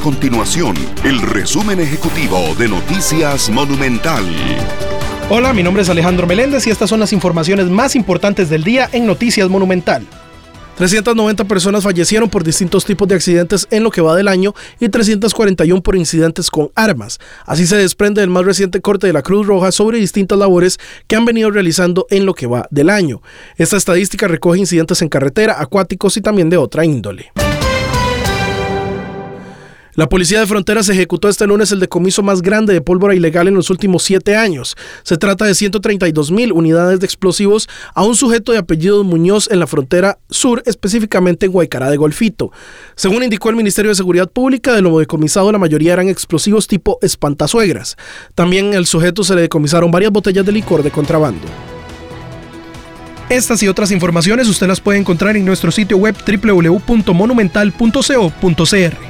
continuación el resumen ejecutivo de Noticias Monumental. Hola, mi nombre es Alejandro Meléndez y estas son las informaciones más importantes del día en Noticias Monumental. 390 personas fallecieron por distintos tipos de accidentes en lo que va del año y 341 por incidentes con armas. Así se desprende del más reciente corte de la Cruz Roja sobre distintas labores que han venido realizando en lo que va del año. Esta estadística recoge incidentes en carretera, acuáticos y también de otra índole. La Policía de Fronteras ejecutó este lunes el decomiso más grande de pólvora ilegal en los últimos siete años. Se trata de 132 mil unidades de explosivos a un sujeto de apellido Muñoz en la frontera sur, específicamente en Guaycará de Golfito. Según indicó el Ministerio de Seguridad Pública, de lo decomisado la mayoría eran explosivos tipo espantasuegras. También al sujeto se le decomisaron varias botellas de licor de contrabando. Estas y otras informaciones usted las puede encontrar en nuestro sitio web www.monumental.co.cr.